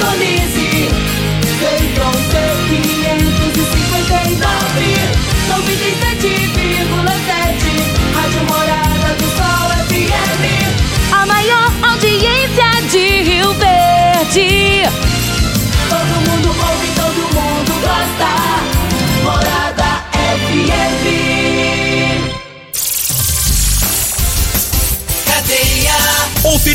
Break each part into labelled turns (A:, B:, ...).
A: Indonésia.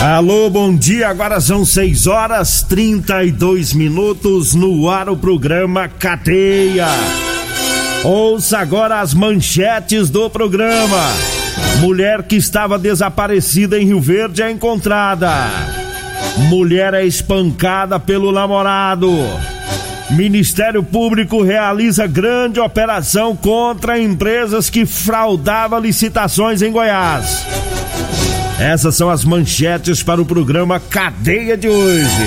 B: Alô, bom dia. Agora são 6 horas 32 minutos no ar o programa Cadeia. Ouça agora as manchetes do programa. Mulher que estava desaparecida em Rio Verde é encontrada. Mulher é espancada pelo namorado. Ministério Público realiza grande operação contra empresas que fraudavam licitações em Goiás. Essas são as manchetes para o programa Cadeia de hoje.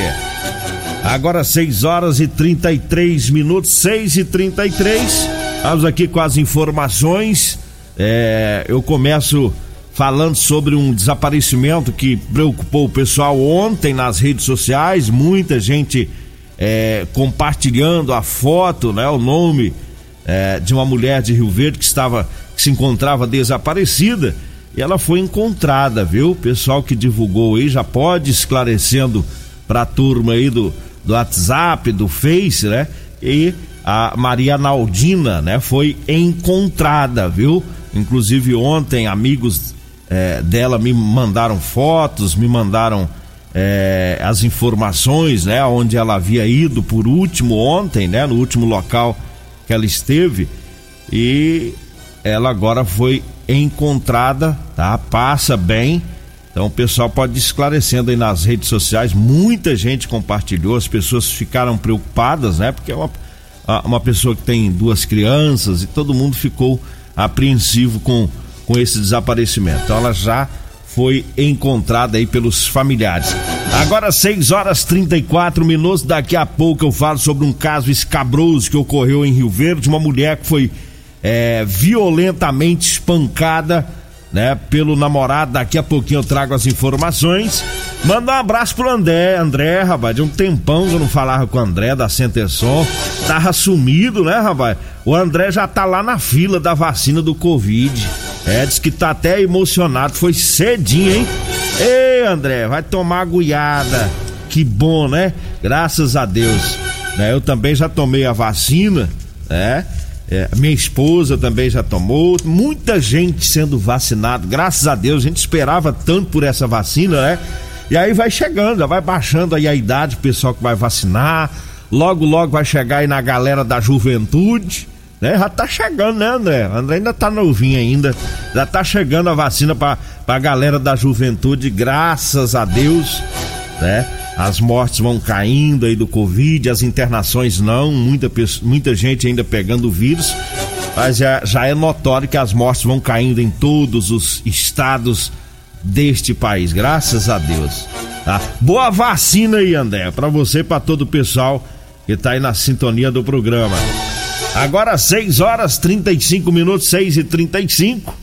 B: Agora 6 horas e 33 minutos, 6 e 33. Vamos aqui com as informações. É, eu começo falando sobre um desaparecimento que preocupou o pessoal ontem nas redes sociais. Muita gente é, compartilhando a foto, né, o nome é, de uma mulher de Rio Verde que estava que se encontrava desaparecida e ela foi encontrada, viu? O pessoal que divulgou aí já pode esclarecendo para a turma aí do, do WhatsApp, do Face, né? E a Maria Naldina, né? Foi encontrada, viu? Inclusive ontem amigos é, dela me mandaram fotos, me mandaram é, as informações, né? Onde ela havia ido por último ontem, né? No último local que ela esteve e ela agora foi encontrada, tá? Passa bem. Então o pessoal pode ir esclarecendo aí nas redes sociais. Muita gente compartilhou, as pessoas ficaram preocupadas, né? Porque é uma, uma pessoa que tem duas crianças e todo mundo ficou apreensivo com, com esse desaparecimento. Então ela já foi encontrada aí pelos familiares. Agora 6 horas 34 minutos. Daqui a pouco eu falo sobre um caso escabroso que ocorreu em Rio Verde. Uma mulher que foi é, violentamente espancada, né, pelo namorado. Daqui a pouquinho eu trago as informações. Manda um abraço pro André, André, rapaz, de um tempão que eu não falava com o André da Centerson. Tava sumido, né, rapaz? O André já tá lá na fila da vacina do Covid. É, diz que tá até emocionado. Foi cedinho, hein? Ei, André, vai tomar agulhada. Que bom, né? Graças a Deus. Né? Eu também já tomei a vacina, né? É, minha esposa também já tomou, muita gente sendo vacinado, graças a Deus, a gente esperava tanto por essa vacina, né? E aí vai chegando, vai baixando aí a idade, o pessoal que vai vacinar, logo, logo vai chegar aí na galera da juventude, né? Já tá chegando, né, André? André ainda tá novinho ainda, já tá chegando a vacina pra, pra galera da juventude, graças a Deus, né? As mortes vão caindo aí do Covid, as internações não, muita, muita gente ainda pegando o vírus, mas já, já é notório que as mortes vão caindo em todos os estados deste país, graças a Deus. Tá? Boa vacina aí, André, para você e para todo o pessoal que tá aí na sintonia do programa. Agora 6 horas 35 minutos, 6 e 35 e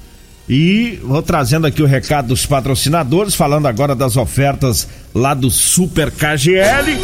B: vou trazendo aqui o recado dos patrocinadores, falando agora das ofertas lá do Super KGL.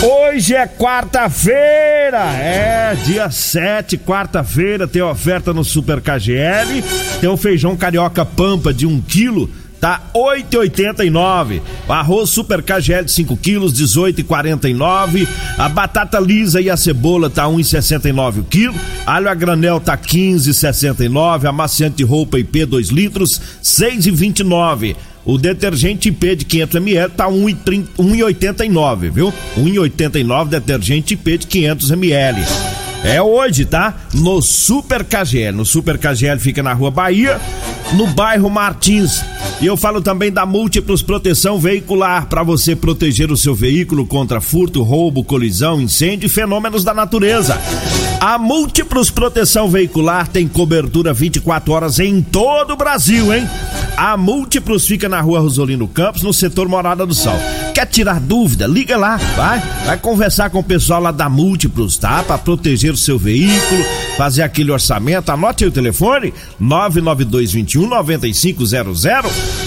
B: Hoje é quarta-feira, é dia 7, quarta-feira, tem oferta no Super KGL, tem o feijão carioca pampa de 1 um quilo, tá 8,89. O arroz Super KGL de 5 quilos, 18,49. A batata lisa e a cebola tá 1,69 o quilo. Alho a granel tá 15,69. Amaciante roupa IP 2 litros, 6,29. O detergente IP de 500 ml tá 1,89, viu? 1,89 detergente IP de 500 ml. É hoje, tá? No Super KGL. No Super KGL fica na Rua Bahia, no bairro Martins. E eu falo também da Múltiplos Proteção Veicular para você proteger o seu veículo contra furto, roubo, colisão, incêndio e fenômenos da natureza. A Múltiplos Proteção Veicular tem cobertura 24 horas em todo o Brasil, hein? A Múltiplos fica na Rua Rosolino Campos, no setor Morada do Sol. Quer tirar dúvida? Liga lá, vai. Vai conversar com o pessoal lá da Múltiplos, tá? Para proteger o seu veículo, fazer aquele orçamento. Anote aí o telefone: 99221 9500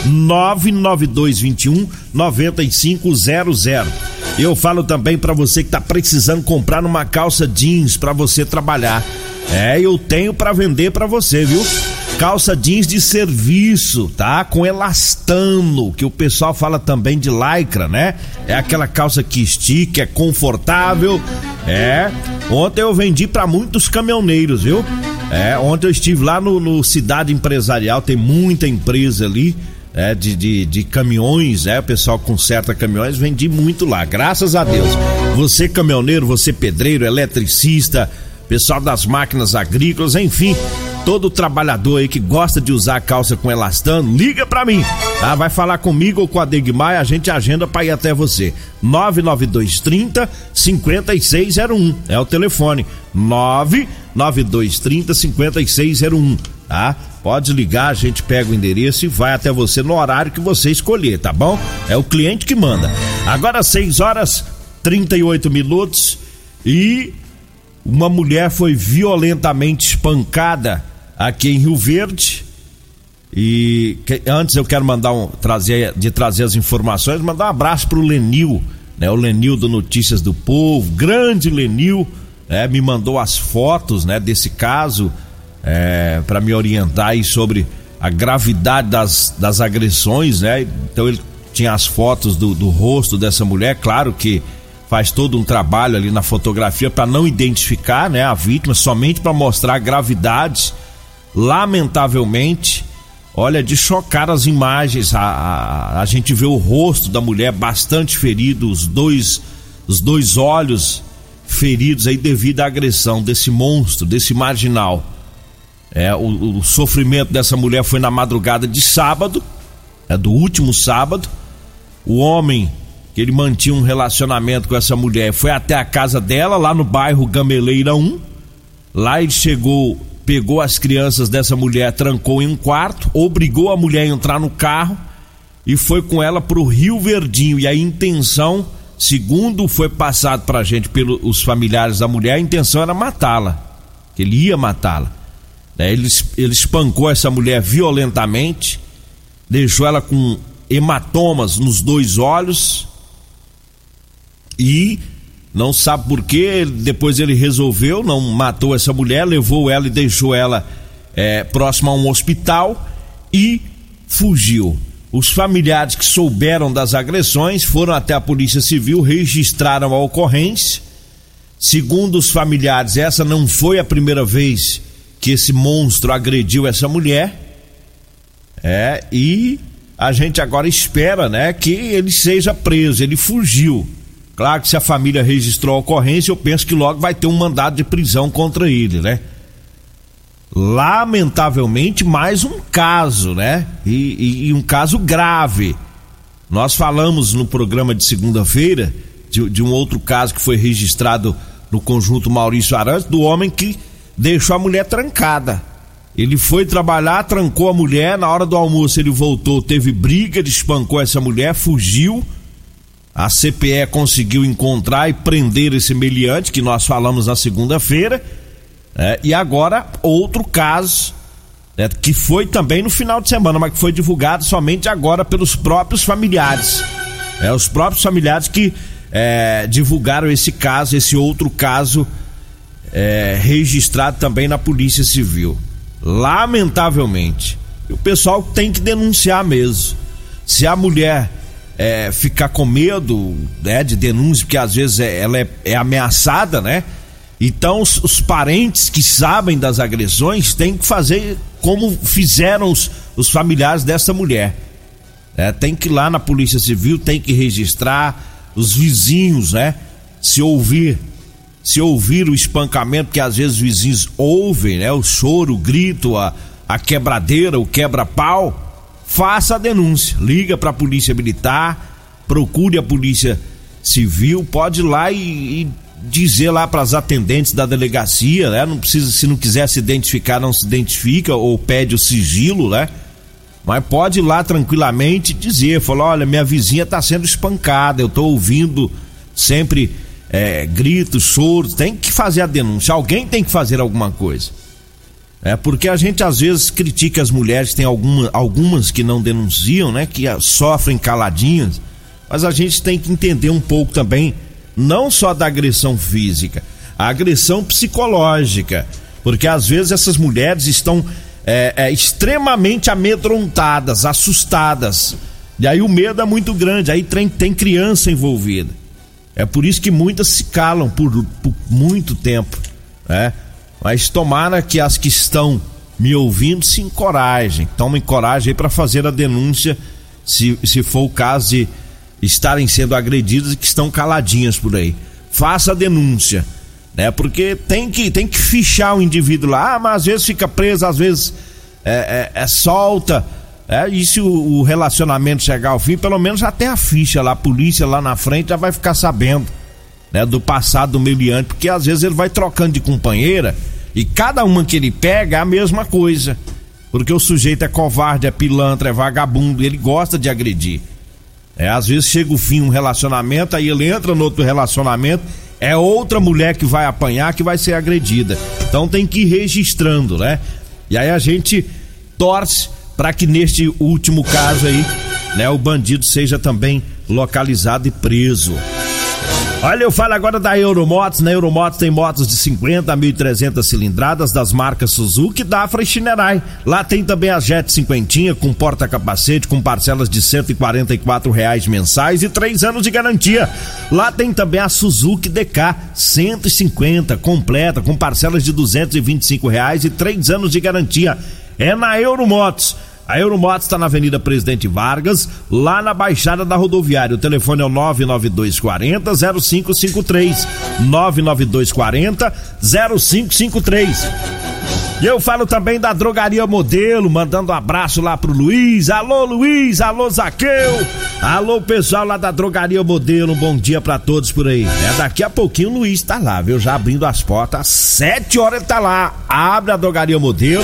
B: 99221 9500. Eu falo também para você que tá precisando comprar uma calça jeans para você trabalhar. É, eu tenho para vender para você, viu? Calça jeans de serviço, tá? Com elastano, que o pessoal fala também de lycra, né? É aquela calça que estica, é confortável. É. Ontem eu vendi para muitos caminhoneiros, viu? É, ontem eu estive lá no, no Cidade Empresarial, tem muita empresa ali. É, de, de, de caminhões, é, o pessoal conserta caminhões, vendi muito lá, graças a Deus. Você caminhoneiro, você pedreiro, eletricista, pessoal das máquinas agrícolas, enfim, todo trabalhador aí que gosta de usar calça com elastano, liga pra mim, tá? Vai falar comigo ou com a Degmar, a gente agenda pra ir até você. 99230 5601 é o telefone. 99230 5601, tá? Pode ligar, a gente pega o endereço e vai até você no horário que você escolher, tá bom? É o cliente que manda. Agora 6 horas 38 minutos e uma mulher foi violentamente espancada aqui em Rio Verde. E que, antes eu quero mandar um trazer de trazer as informações, mandar um abraço pro Lenil, né? O Lenil do Notícias do Povo, grande Lenil, né? Me mandou as fotos, né, desse caso é, para me orientar aí sobre a gravidade das, das agressões, né? Então ele tinha as fotos do, do rosto dessa mulher, claro que faz todo um trabalho ali na fotografia para não identificar, né, a vítima, somente para mostrar a gravidade. Lamentavelmente, olha, de chocar as imagens, a, a, a gente vê o rosto da mulher bastante ferido, os dois, os dois olhos feridos aí devido à agressão desse monstro, desse marginal. É, o, o, sofrimento dessa mulher foi na madrugada de sábado, é do último sábado. O homem que ele mantinha um relacionamento com essa mulher foi até a casa dela, lá no bairro Gameleira 1. Lá ele chegou, pegou as crianças dessa mulher, trancou em um quarto, obrigou a mulher a entrar no carro e foi com ela para o Rio Verdinho. E a intenção, segundo foi passado para a gente pelos familiares da mulher, a intenção era matá-la, que ele ia matá-la. Ele, ele espancou essa mulher violentamente, deixou ela com hematomas nos dois olhos e não sabe por que. Depois ele resolveu, não matou essa mulher, levou ela e deixou ela é, próxima a um hospital e fugiu. Os familiares que souberam das agressões foram até a Polícia Civil, registraram a ocorrência. Segundo os familiares, essa não foi a primeira vez que esse monstro agrediu essa mulher. É, e a gente agora espera, né, que ele seja preso. Ele fugiu. Claro que se a família registrou a ocorrência, eu penso que logo vai ter um mandado de prisão contra ele, né? Lamentavelmente, mais um caso, né? E, e, e um caso grave. Nós falamos no programa de segunda-feira de, de, um outro caso que foi registrado no conjunto Maurício Arantes, do homem que deixou a mulher trancada. Ele foi trabalhar, trancou a mulher, na hora do almoço ele voltou, teve briga, ele espancou essa mulher, fugiu. A CPE conseguiu encontrar e prender esse meliante que nós falamos na segunda-feira. É, e agora, outro caso, é, que foi também no final de semana, mas que foi divulgado somente agora pelos próprios familiares. É, os próprios familiares que é, divulgaram esse caso, esse outro caso é, registrado também na Polícia Civil. Lamentavelmente. o pessoal tem que denunciar mesmo. Se a mulher é, ficar com medo né, de denúncia, porque às vezes é, ela é, é, ameaçada, né? Então os, os, parentes que sabem das agressões têm que fazer como fizeram os, os familiares dessa mulher. É, tem que ir lá na Polícia Civil, tem que registrar os vizinhos, né? Se ouvir, se ouvir o espancamento, que às vezes os vizinhos ouvem, né? O choro, o grito, a, a quebradeira, o quebra-pau faça a denúncia. Liga para a Polícia Militar, procure a Polícia Civil, pode ir lá e, e dizer lá para as atendentes da delegacia, né? Não precisa, se não quiser se identificar, não se identifica ou pede o sigilo, né? Mas pode ir lá tranquilamente dizer, falar, olha, minha vizinha está sendo espancada, eu estou ouvindo sempre é, gritos, choros, tem que fazer a denúncia, alguém tem que fazer alguma coisa. É porque a gente às vezes critica as mulheres, tem alguma, algumas que não denunciam, né? Que sofrem caladinhas. Mas a gente tem que entender um pouco também, não só da agressão física, a agressão psicológica. Porque às vezes essas mulheres estão é, é, extremamente amedrontadas, assustadas. E aí o medo é muito grande, aí tem, tem criança envolvida. É por isso que muitas se calam por, por muito tempo. Né? Mas tomara que as que estão me ouvindo se encorajem, tomem coragem aí para fazer a denúncia, se, se for o caso de estarem sendo agredidas e que estão caladinhas por aí. Faça a denúncia, né? Porque tem que, tem que fichar o indivíduo lá, ah, mas às vezes fica preso, às vezes é, é, é solta. É, e se o, o, relacionamento chegar ao fim, pelo menos tem a ficha lá, a polícia lá na frente já vai ficar sabendo né, do passado do meliante, porque às vezes ele vai trocando de companheira e cada uma que ele pega é a mesma coisa. Porque o sujeito é covarde, é pilantra, é vagabundo, ele gosta de agredir. É, às vezes chega o fim um relacionamento, aí ele entra no outro relacionamento, é outra mulher que vai apanhar, que vai ser agredida. Então tem que ir registrando, né? E aí a gente torce para que neste último caso aí, né, o bandido seja também localizado e preso. Olha, eu falo agora da Euromotos. Na Euromotos tem motos de 50 a 1.300 cilindradas das marcas Suzuki, Dafra e Shinerai. Lá tem também a Jet 50 com porta-capacete com parcelas de 144 reais mensais e 3 anos de garantia. Lá tem também a Suzuki DK 150 completa com parcelas de 225 reais e 3 anos de garantia. É na Euromotos. A Euromotos está na Avenida Presidente Vargas, lá na Baixada da Rodoviária. O telefone é o 99240 0553. 99240 0553. E eu falo também da Drogaria Modelo, mandando um abraço lá pro Luiz. Alô, Luiz, alô, Zaqueu. Alô, pessoal lá da Drogaria Modelo, um bom dia para todos por aí. É, daqui a pouquinho o Luiz tá lá, viu? Já abrindo as portas, às 7 horas ele tá lá. Abre a Drogaria Modelo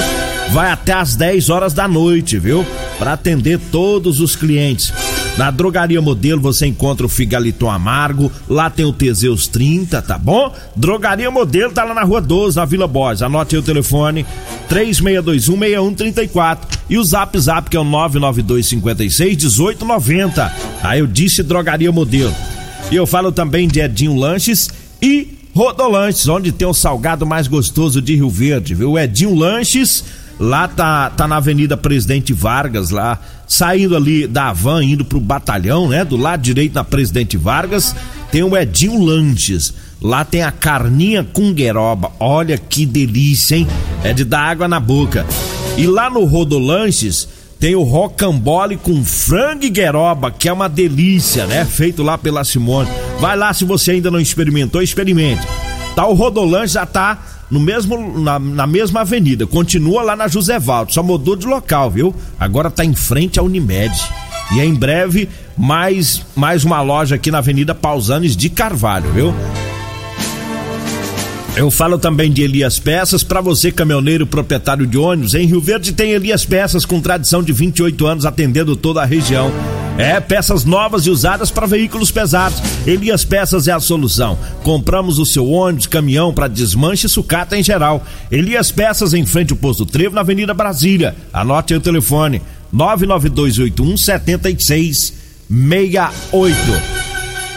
B: vai até às 10 horas da noite, viu? Para atender todos os clientes. Na Drogaria Modelo você encontra o Figaliton Amargo, lá tem o Teseus 30, tá bom? Drogaria Modelo tá lá na Rua 12, na Vila Borges. Anote aí o telefone 36216134 e o Zap Zap que é o 992561890. Aí eu disse Drogaria Modelo. E eu falo também de Edinho Lanches e Rodolanches, onde tem o salgado mais gostoso de Rio Verde, viu? Edinho Lanches Lá tá, tá na Avenida Presidente Vargas, lá, saindo ali da van, indo pro batalhão, né? Do lado direito na Presidente Vargas, tem o Edinho Lanches. Lá tem a carninha com gueroba. Olha que delícia, hein? É de dar água na boca. E lá no Rodolanches tem o rocambole com frango e gueroba, que é uma delícia, né? Feito lá pela Simone. Vai lá se você ainda não experimentou, experimente. Tá o Rodolanches já tá no mesmo, na, na, mesma avenida. Continua lá na José Valdo, só mudou de local, viu? Agora tá em frente à Unimed. E é em breve mais, mais uma loja aqui na Avenida Pausanes de Carvalho, viu? Eu falo também de Elias Peças, para você caminhoneiro proprietário de ônibus, em Rio Verde tem Elias Peças com tradição de 28 anos atendendo toda a região. É, peças novas e usadas para veículos pesados. Elias Peças é a solução. Compramos o seu ônibus, caminhão para desmanche e sucata em geral. Elias Peças em frente ao posto Trevo na Avenida Brasília. Anote aí o telefone: 99281 7668.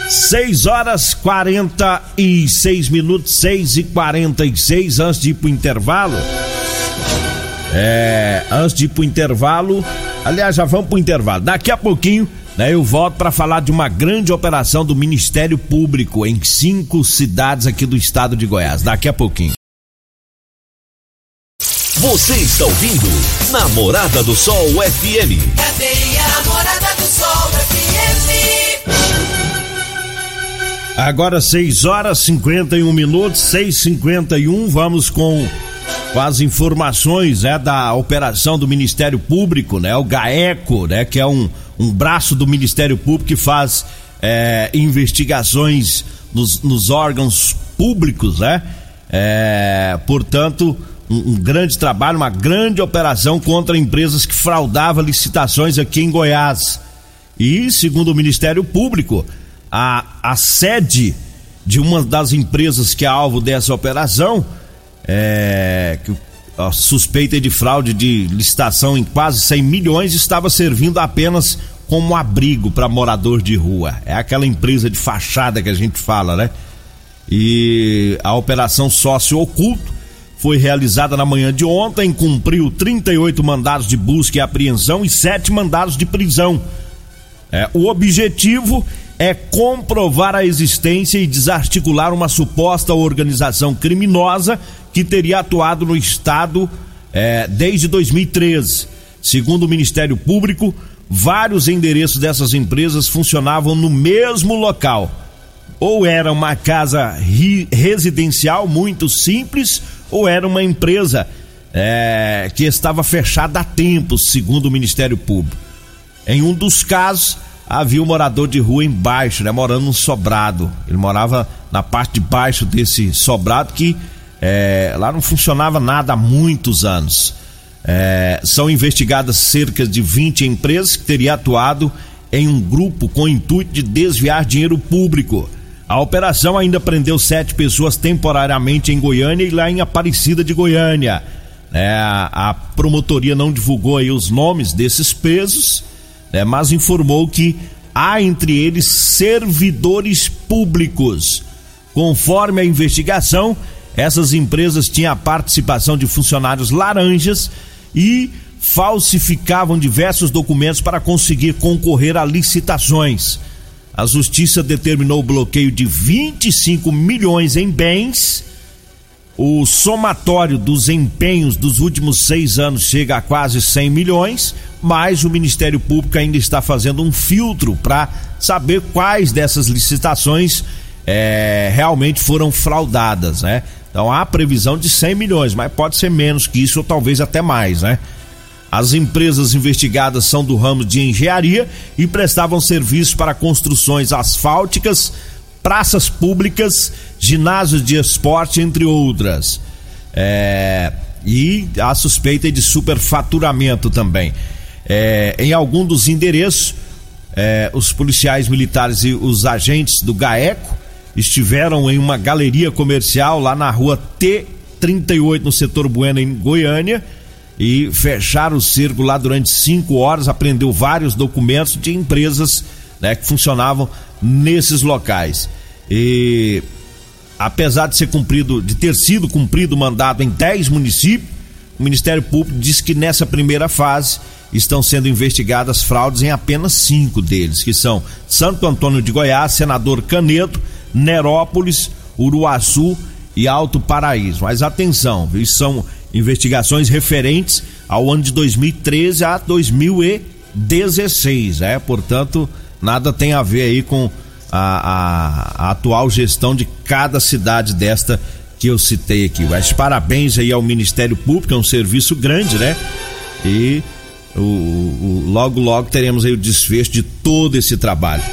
B: 6 horas 46 minutos, 6 e 46 antes de ir pro intervalo. É, antes de ir pro intervalo, aliás, já vamos pro intervalo. Daqui a pouquinho, né, eu volto para falar de uma grande operação do Ministério Público em cinco cidades aqui do estado de Goiás. Daqui a pouquinho.
C: Você está ouvindo Namorada do Sol FM.
D: Cadeia Namorada do Sol FM.
B: Agora 6 horas 51 minutos, 6:51. Vamos com, com as informações né, da operação do Ministério Público, né? O GAECO, né? Que é um, um braço do Ministério Público que faz é, investigações nos, nos órgãos públicos, né? É, portanto, um, um grande trabalho, uma grande operação contra empresas que fraudavam licitações aqui em Goiás. E, segundo o Ministério Público, a, a sede de uma das empresas que é alvo dessa operação, é, que a suspeita de fraude de licitação em quase 100 milhões, estava servindo apenas como abrigo para morador de rua. É aquela empresa de fachada que a gente fala, né? E a operação sócio oculto foi realizada na manhã de ontem, cumpriu 38 mandados de busca e apreensão e sete mandados de prisão. É, o objetivo é comprovar a existência e desarticular uma suposta organização criminosa que teria atuado no estado é, desde 2013. Segundo o Ministério Público, vários endereços dessas empresas funcionavam no mesmo local. Ou era uma casa residencial muito simples, ou era uma empresa é, que estava fechada há tempos, segundo o Ministério Público. Em um dos casos, havia um morador de rua embaixo, né, morando num sobrado. Ele morava na parte de baixo desse sobrado que é, lá não funcionava nada há muitos anos. É, são investigadas cerca de 20 empresas que teriam atuado em um grupo com o intuito de desviar dinheiro público. A operação ainda prendeu sete pessoas temporariamente em Goiânia e lá em Aparecida de Goiânia. É, a, promotoria não divulgou aí os nomes desses pesos, né, mas informou que há entre eles servidores públicos. Conforme a investigação, essas empresas tinham a participação de funcionários laranjas e falsificavam diversos documentos para conseguir concorrer a licitações. A justiça determinou o bloqueio de 25 milhões em bens. O somatório dos empenhos dos últimos seis anos chega a quase 100 milhões, mas o Ministério Público ainda está fazendo um filtro para saber quais dessas licitações é, realmente foram fraudadas, né? Então há previsão de 100 milhões, mas pode ser menos que isso ou talvez até mais, né? As empresas investigadas são do ramo de engenharia e prestavam serviço para construções asfálticas, praças públicas, ginásios de esporte, entre outras. É, e a suspeita de superfaturamento também. É, em algum dos endereços, é, os policiais militares e os agentes do GAECO estiveram em uma galeria comercial lá na rua T38, no setor Bueno, em Goiânia e fecharam o cerco lá durante cinco horas, apreendeu vários documentos de empresas né, que funcionavam nesses locais. E apesar de ser cumprido, de ter sido cumprido o mandado em 10 municípios, o Ministério Público diz que nessa primeira fase estão sendo investigadas fraudes em apenas cinco deles, que são Santo Antônio de Goiás, Senador Canedo, Nerópolis, Uruaçu e Alto Paraíso. Mas atenção, viu? são investigações referentes ao ano de 2013 a 2016, é, portanto, nada tem a ver aí com a, a, a atual gestão de cada cidade desta que eu citei aqui. Mas parabéns aí ao Ministério Público, é um serviço grande, né? E o, o, logo, logo teremos aí o desfecho de todo esse trabalho.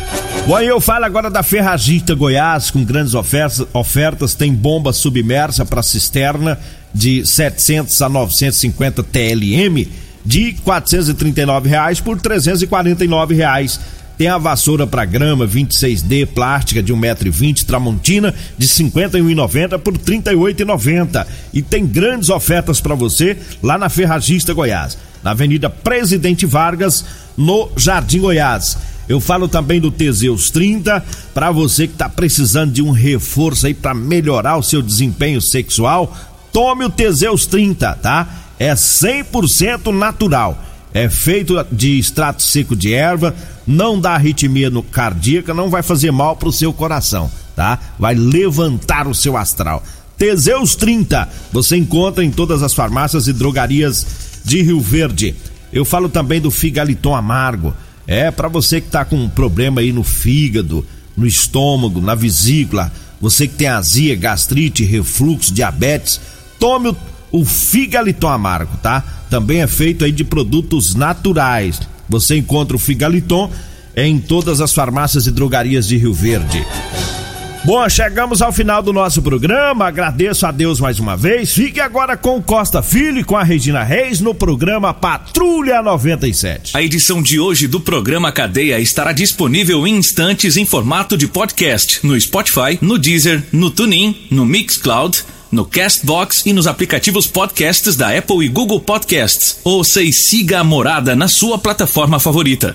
B: Bom, eu falo agora da Ferragista Goiás, com grandes ofertas, ofertas tem bomba submersa para cisterna de 700 a 950 TLM de 439 reais por 349 reais. Tem a vassoura para grama 26D plástica de 1,20m Tramontina de R$ 51,90 por R$ 38,90. E tem grandes ofertas para você lá na Ferragista Goiás, na Avenida Presidente Vargas, no Jardim Goiás. Eu falo também do Teseus 30 para você que está precisando de um reforço aí para melhorar o seu desempenho sexual. Tome o Teseus 30, tá? É 100% natural. É feito de extrato seco de erva, não dá arritmia no cardíaca, não vai fazer mal pro seu coração, tá? Vai levantar o seu astral. Teseus 30, você encontra em todas as farmácias e drogarias de Rio Verde. Eu falo também do figaliton amargo. É para você que tá com um problema aí no fígado, no estômago, na vesícula, você que tem azia, gastrite, refluxo, diabetes, tome o, o figaliton amargo, tá? Também é feito aí de produtos naturais. Você encontra o figaliton em todas as farmácias e drogarias de Rio Verde. Bom, chegamos ao final do nosso programa. Agradeço a Deus mais uma vez. Fique agora com Costa Filho e com a Regina Reis no programa Patrulha 97.
A: A edição de hoje do programa Cadeia estará disponível em instantes em formato de podcast no Spotify, no Deezer, no TuneIn, no Mixcloud, no Castbox e nos aplicativos podcasts da Apple e Google Podcasts. Ouça e siga a morada na sua plataforma favorita.